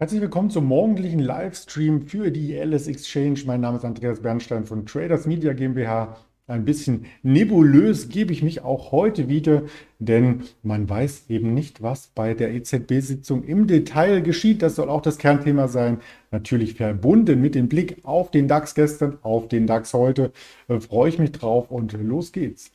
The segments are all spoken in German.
Herzlich willkommen zum morgendlichen Livestream für die LS Exchange. Mein Name ist Andreas Bernstein von Traders Media GmbH. Ein bisschen nebulös gebe ich mich auch heute wieder, denn man weiß eben nicht, was bei der EZB-Sitzung im Detail geschieht. Das soll auch das Kernthema sein. Natürlich verbunden mit dem Blick auf den DAX gestern, auf den DAX heute. Äh, freue ich mich drauf und los geht's.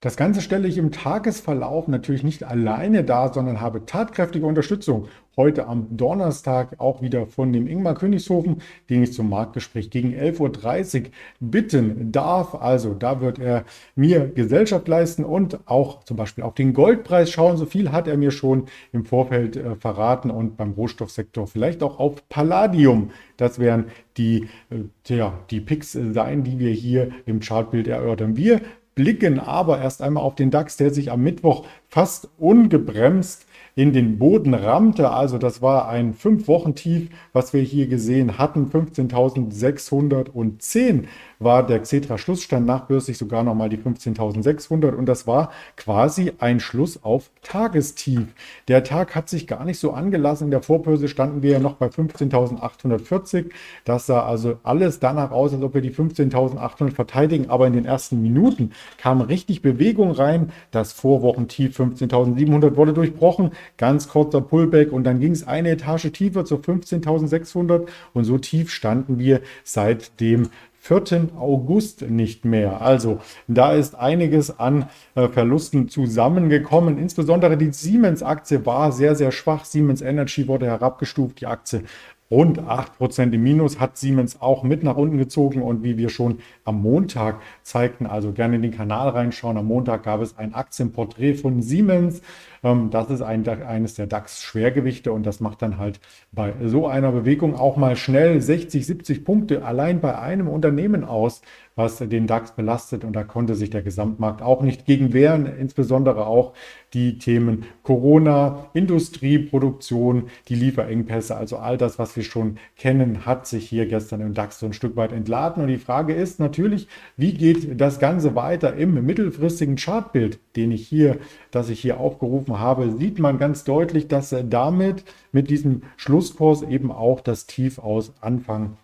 Das Ganze stelle ich im Tagesverlauf natürlich nicht alleine dar, sondern habe tatkräftige Unterstützung. Heute am Donnerstag auch wieder von dem Ingmar Königshofen, den ich zum Marktgespräch gegen 11.30 Uhr bitten darf. Also da wird er mir Gesellschaft leisten und auch zum Beispiel auf den Goldpreis schauen. So viel hat er mir schon im Vorfeld äh, verraten und beim Rohstoffsektor vielleicht auch auf Palladium. Das wären die, äh, tja, die Picks sein, die wir hier im Chartbild erörtern. Wir blicken aber erst einmal auf den DAX, der sich am Mittwoch fast ungebremst in den Boden rammte. Also das war ein 5-Wochen-Tief, was wir hier gesehen hatten. 15.610 war der Xetra-Schlussstand nachbörslich sogar nochmal die 15.600 und das war quasi ein Schluss auf Tagestief. Der Tag hat sich gar nicht so angelassen. In der Vorbörse standen wir ja noch bei 15.840. Das sah also alles danach aus, als ob wir die 15.800 verteidigen, aber in den ersten Minuten kam richtig Bewegung rein. Das Vorwochentief 15.700 wurde durchbrochen ganz kurzer Pullback und dann ging es eine Etage tiefer zu 15.600 und so tief standen wir seit dem 4. August nicht mehr. Also da ist einiges an äh, Verlusten zusammengekommen. Insbesondere die Siemens-Aktie war sehr, sehr schwach. Siemens Energy wurde herabgestuft. Die Aktie rund 8% im Minus hat Siemens auch mit nach unten gezogen und wie wir schon am Montag zeigten, also gerne in den Kanal reinschauen. Am Montag gab es ein Aktienporträt von Siemens. Ähm, das ist ein, eines der DAX-Schwergewichte und das macht dann halt bei so einer Bewegung auch mal schnell 60, 70 Punkte allein bei einem Unternehmen aus, was den DAX belastet und da konnte sich der Gesamtmarkt auch nicht gegen wehren, insbesondere auch die Themen Corona, Industrie, Produktion, die Lieferengpässe, also all das, was wir schon kennen, hat sich hier gestern im DAX so ein Stück weit entladen. Und die Frage ist natürlich, wie geht das Ganze weiter im mittelfristigen Chartbild, den ich hier, das ich hier aufgerufen habe, sieht man ganz deutlich, dass damit mit diesem Schlusskurs eben auch das Tief aus Anfang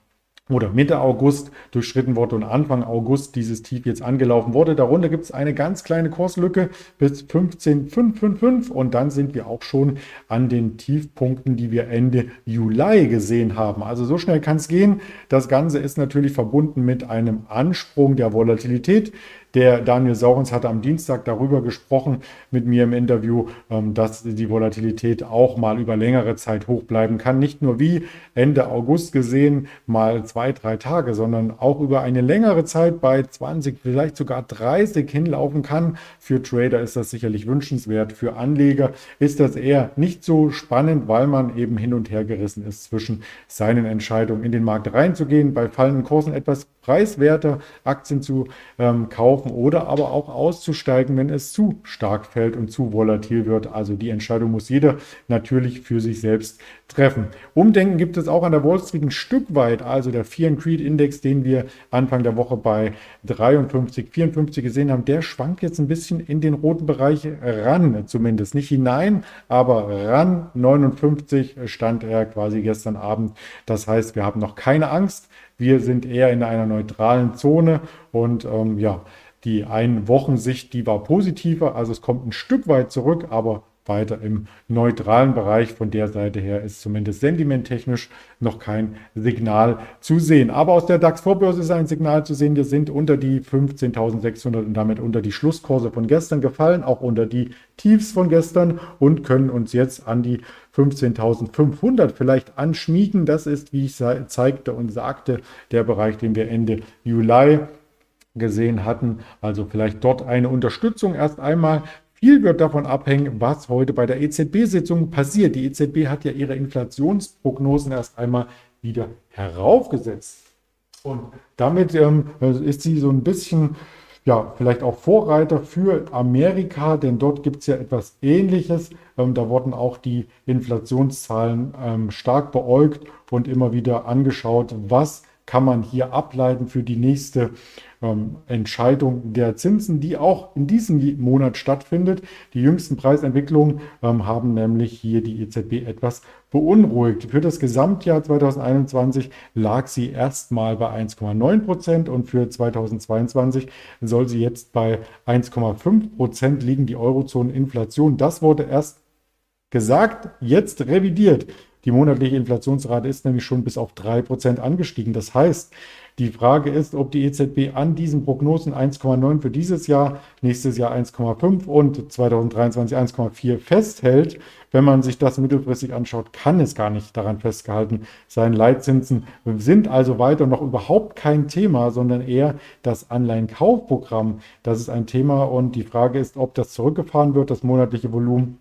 oder Mitte August durchschritten wurde und Anfang August dieses Tief jetzt angelaufen wurde. Darunter gibt es eine ganz kleine Kurslücke bis 15,555 und dann sind wir auch schon an den Tiefpunkten, die wir Ende Juli gesehen haben. Also so schnell kann es gehen. Das Ganze ist natürlich verbunden mit einem Ansprung der Volatilität. Der Daniel Saurens hatte am Dienstag darüber gesprochen mit mir im Interview, ähm, dass die Volatilität auch mal über längere Zeit hoch bleiben kann. Nicht nur wie Ende August gesehen, mal zwei, drei Tage, sondern auch über eine längere Zeit bei 20, vielleicht sogar 30 hinlaufen kann. Für Trader ist das sicherlich wünschenswert. Für Anleger ist das eher nicht so spannend, weil man eben hin und her gerissen ist zwischen seinen Entscheidungen in den Markt reinzugehen, bei fallenden Kursen etwas preiswerter Aktien zu ähm, kaufen oder aber auch auszusteigen, wenn es zu stark fällt und zu volatil wird. Also die Entscheidung muss jeder natürlich für sich selbst treffen. Umdenken gibt es auch an der Wall Street ein Stück weit. Also der Fear and Creed Index, den wir Anfang der Woche bei 53, 54 gesehen haben, der schwankt jetzt ein bisschen in den roten Bereich ran, zumindest nicht hinein, aber ran. 59 stand er quasi gestern Abend. Das heißt, wir haben noch keine Angst. Wir sind eher in einer neutralen Zone und ähm, ja, die Ein-Wochen-Sicht, die war positiver, also es kommt ein Stück weit zurück, aber weiter im neutralen Bereich. Von der Seite her ist zumindest sentimenttechnisch noch kein Signal zu sehen. Aber aus der DAX-Vorbörse ist ein Signal zu sehen. Wir sind unter die 15.600 und damit unter die Schlusskurse von gestern gefallen, auch unter die Tiefs von gestern und können uns jetzt an die 15.500 vielleicht anschmiegen. Das ist, wie ich zeigte und sagte, der Bereich, den wir Ende Juli gesehen hatten. Also vielleicht dort eine Unterstützung erst einmal. Viel wird davon abhängen, was heute bei der EZB-Sitzung passiert. Die EZB hat ja ihre Inflationsprognosen erst einmal wieder heraufgesetzt. Und damit ähm, ist sie so ein bisschen, ja, vielleicht auch Vorreiter für Amerika, denn dort gibt es ja etwas Ähnliches. Ähm, da wurden auch die Inflationszahlen ähm, stark beäugt und immer wieder angeschaut, was kann man hier ableiten für die nächste ähm, Entscheidung der Zinsen, die auch in diesem Monat stattfindet. Die jüngsten Preisentwicklungen ähm, haben nämlich hier die EZB etwas beunruhigt. Für das Gesamtjahr 2021 lag sie erstmal bei 1,9 Prozent und für 2022 soll sie jetzt bei 1,5 Prozent liegen, die Eurozoneninflation. Das wurde erst gesagt, jetzt revidiert. Die monatliche Inflationsrate ist nämlich schon bis auf 3% angestiegen. Das heißt, die Frage ist, ob die EZB an diesen Prognosen 1,9 für dieses Jahr, nächstes Jahr 1,5 und 2023 1,4 festhält. Wenn man sich das mittelfristig anschaut, kann es gar nicht daran festgehalten sein. Leitzinsen sind also weiter noch überhaupt kein Thema, sondern eher das Anleihenkaufprogramm. Das ist ein Thema und die Frage ist, ob das zurückgefahren wird, das monatliche Volumen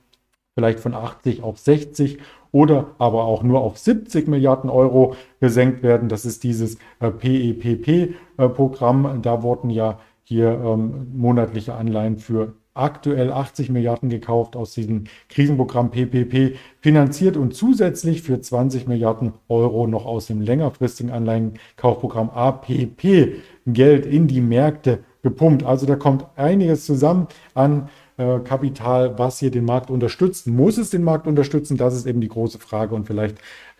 vielleicht von 80 auf 60 oder aber auch nur auf 70 Milliarden Euro gesenkt werden. Das ist dieses äh, PEPP-Programm. Da wurden ja hier ähm, monatliche Anleihen für aktuell 80 Milliarden gekauft aus diesem Krisenprogramm PPP, finanziert und zusätzlich für 20 Milliarden Euro noch aus dem längerfristigen Anleihenkaufprogramm APP Geld in die Märkte gepumpt. Also da kommt einiges zusammen an äh, Kapital, was hier den Markt unterstützt. Muss es den Markt unterstützen? Das ist eben die große Frage und vielleicht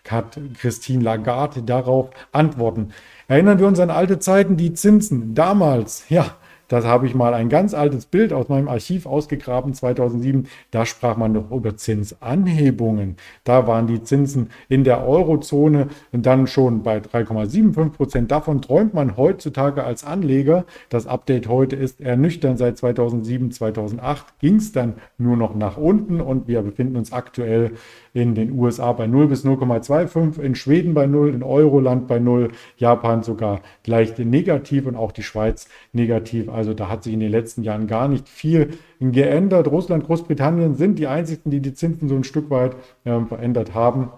hat Christine Lagarde darauf Antworten. Erinnern wir uns an alte Zeiten, die Zinsen damals, ja, das habe ich mal ein ganz altes Bild aus meinem Archiv ausgegraben, 2007. Da sprach man noch über Zinsanhebungen. Da waren die Zinsen in der Eurozone dann schon bei 3,75 Prozent. Davon träumt man heutzutage als Anleger. Das Update heute ist ernüchternd. Seit 2007, 2008 ging es dann nur noch nach unten und wir befinden uns aktuell in den USA bei 0 bis 0,25, in Schweden bei 0, in Euroland bei 0, Japan sogar leicht negativ und auch die Schweiz negativ. Also da hat sich in den letzten Jahren gar nicht viel geändert. Russland, Großbritannien sind die einzigen, die die Zinsen so ein Stück weit äh, verändert haben.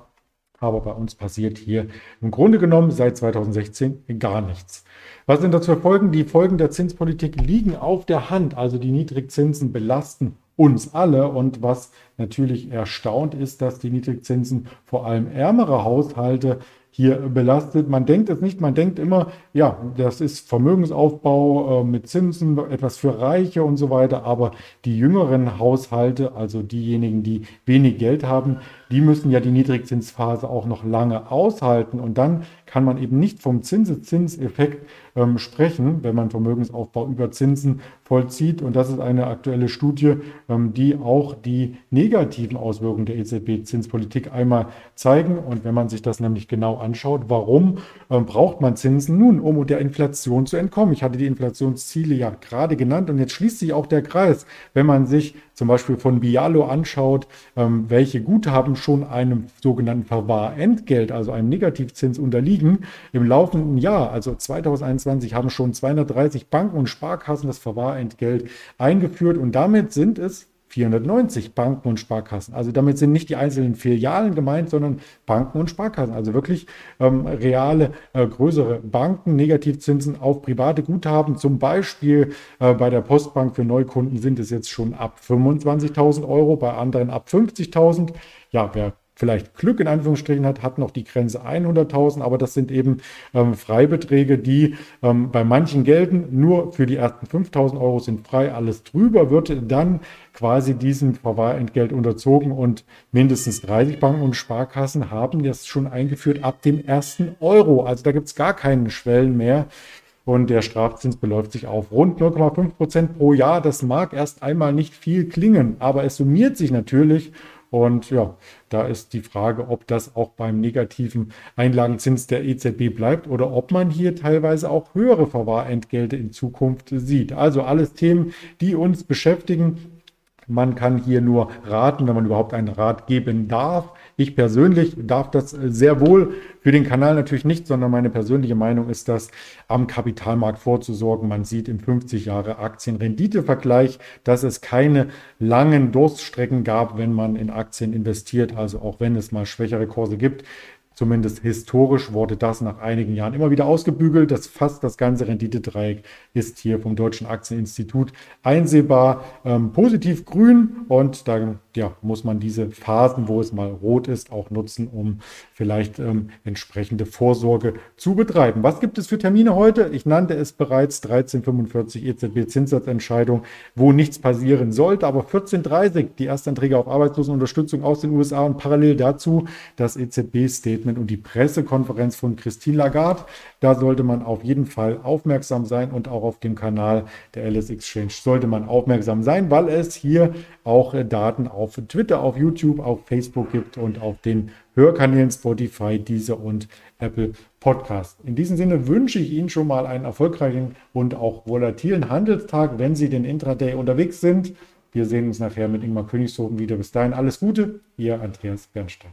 Aber bei uns passiert hier im Grunde genommen seit 2016 gar nichts. Was sind dazu Folgen? Die Folgen der Zinspolitik liegen auf der Hand. Also die Niedrigzinsen belasten uns alle. Und was natürlich erstaunt ist, dass die Niedrigzinsen vor allem ärmere Haushalte hier belastet. Man denkt es nicht, man denkt immer, ja, das ist Vermögensaufbau äh, mit Zinsen, etwas für Reiche und so weiter, aber die jüngeren Haushalte, also diejenigen, die wenig Geld haben, die müssen ja die Niedrigzinsphase auch noch lange aushalten und dann kann man eben nicht vom Zinseszinseffekt ähm, sprechen, wenn man Vermögensaufbau über Zinsen vollzieht. Und das ist eine aktuelle Studie, ähm, die auch die negativen Auswirkungen der EZB-Zinspolitik einmal zeigen. Und wenn man sich das nämlich genau anschaut, warum ähm, braucht man Zinsen? Nun, um der Inflation zu entkommen. Ich hatte die Inflationsziele ja gerade genannt und jetzt schließt sich auch der Kreis. Wenn man sich zum Beispiel von Bialo anschaut, ähm, welche Guthaben schon einem sogenannten Verwahrentgelt, also einem Negativzins unterliegen, im laufenden Jahr, also 2021, haben schon 230 Banken und Sparkassen das Verwahrentgelt eingeführt und damit sind es 490 Banken und Sparkassen. Also damit sind nicht die einzelnen Filialen gemeint, sondern Banken und Sparkassen. Also wirklich ähm, reale, äh, größere Banken, Negativzinsen auf private Guthaben. Zum Beispiel äh, bei der Postbank für Neukunden sind es jetzt schon ab 25.000 Euro, bei anderen ab 50.000. Ja, wer vielleicht Glück in Anführungsstrichen hat, hat noch die Grenze 100.000, aber das sind eben ähm, Freibeträge, die ähm, bei manchen gelten. Nur für die ersten 5.000 Euro sind frei. Alles drüber wird dann quasi diesem Verwahrentgelt unterzogen und mindestens 30 Banken und Sparkassen haben das schon eingeführt ab dem ersten Euro. Also da gibt es gar keinen Schwellen mehr. Und der Strafzins beläuft sich auf rund 0,5 Prozent pro Jahr. Das mag erst einmal nicht viel klingen, aber es summiert sich natürlich und ja, da ist die Frage, ob das auch beim negativen Einlagenzins der EZB bleibt oder ob man hier teilweise auch höhere Verwahrentgelte in Zukunft sieht. Also alles Themen, die uns beschäftigen. Man kann hier nur raten, wenn man überhaupt einen Rat geben darf. Ich persönlich darf das sehr wohl für den Kanal natürlich nicht, sondern meine persönliche Meinung ist, dass am Kapitalmarkt vorzusorgen. Man sieht im 50 Jahre Aktienrenditevergleich, dass es keine langen Durststrecken gab, wenn man in Aktien investiert. Also auch wenn es mal schwächere Kurse gibt, Zumindest historisch wurde das nach einigen Jahren immer wieder ausgebügelt. Das fast das ganze Renditedreieck ist hier vom Deutschen Aktieninstitut einsehbar. Ähm, positiv grün und da ja, muss man diese Phasen, wo es mal rot ist, auch nutzen, um vielleicht ähm, entsprechende Vorsorge zu betreiben. Was gibt es für Termine heute? Ich nannte es bereits 1345 EZB-Zinssatzentscheidung, wo nichts passieren sollte, aber 1430 die Erstanträge auf Arbeitslosenunterstützung aus den USA und parallel dazu das EZB-Statement Statement und die Pressekonferenz von Christine Lagarde. Da sollte man auf jeden Fall aufmerksam sein und auch auf dem Kanal der LS Exchange sollte man aufmerksam sein, weil es hier auch Daten auf Twitter, auf YouTube, auf Facebook gibt und auf den Hörkanälen Spotify, Deezer und Apple Podcast. In diesem Sinne wünsche ich Ihnen schon mal einen erfolgreichen und auch volatilen Handelstag, wenn Sie den Intraday unterwegs sind. Wir sehen uns nachher mit Ingmar Königshofen wieder. Bis dahin alles Gute, Ihr Andreas Bernstein.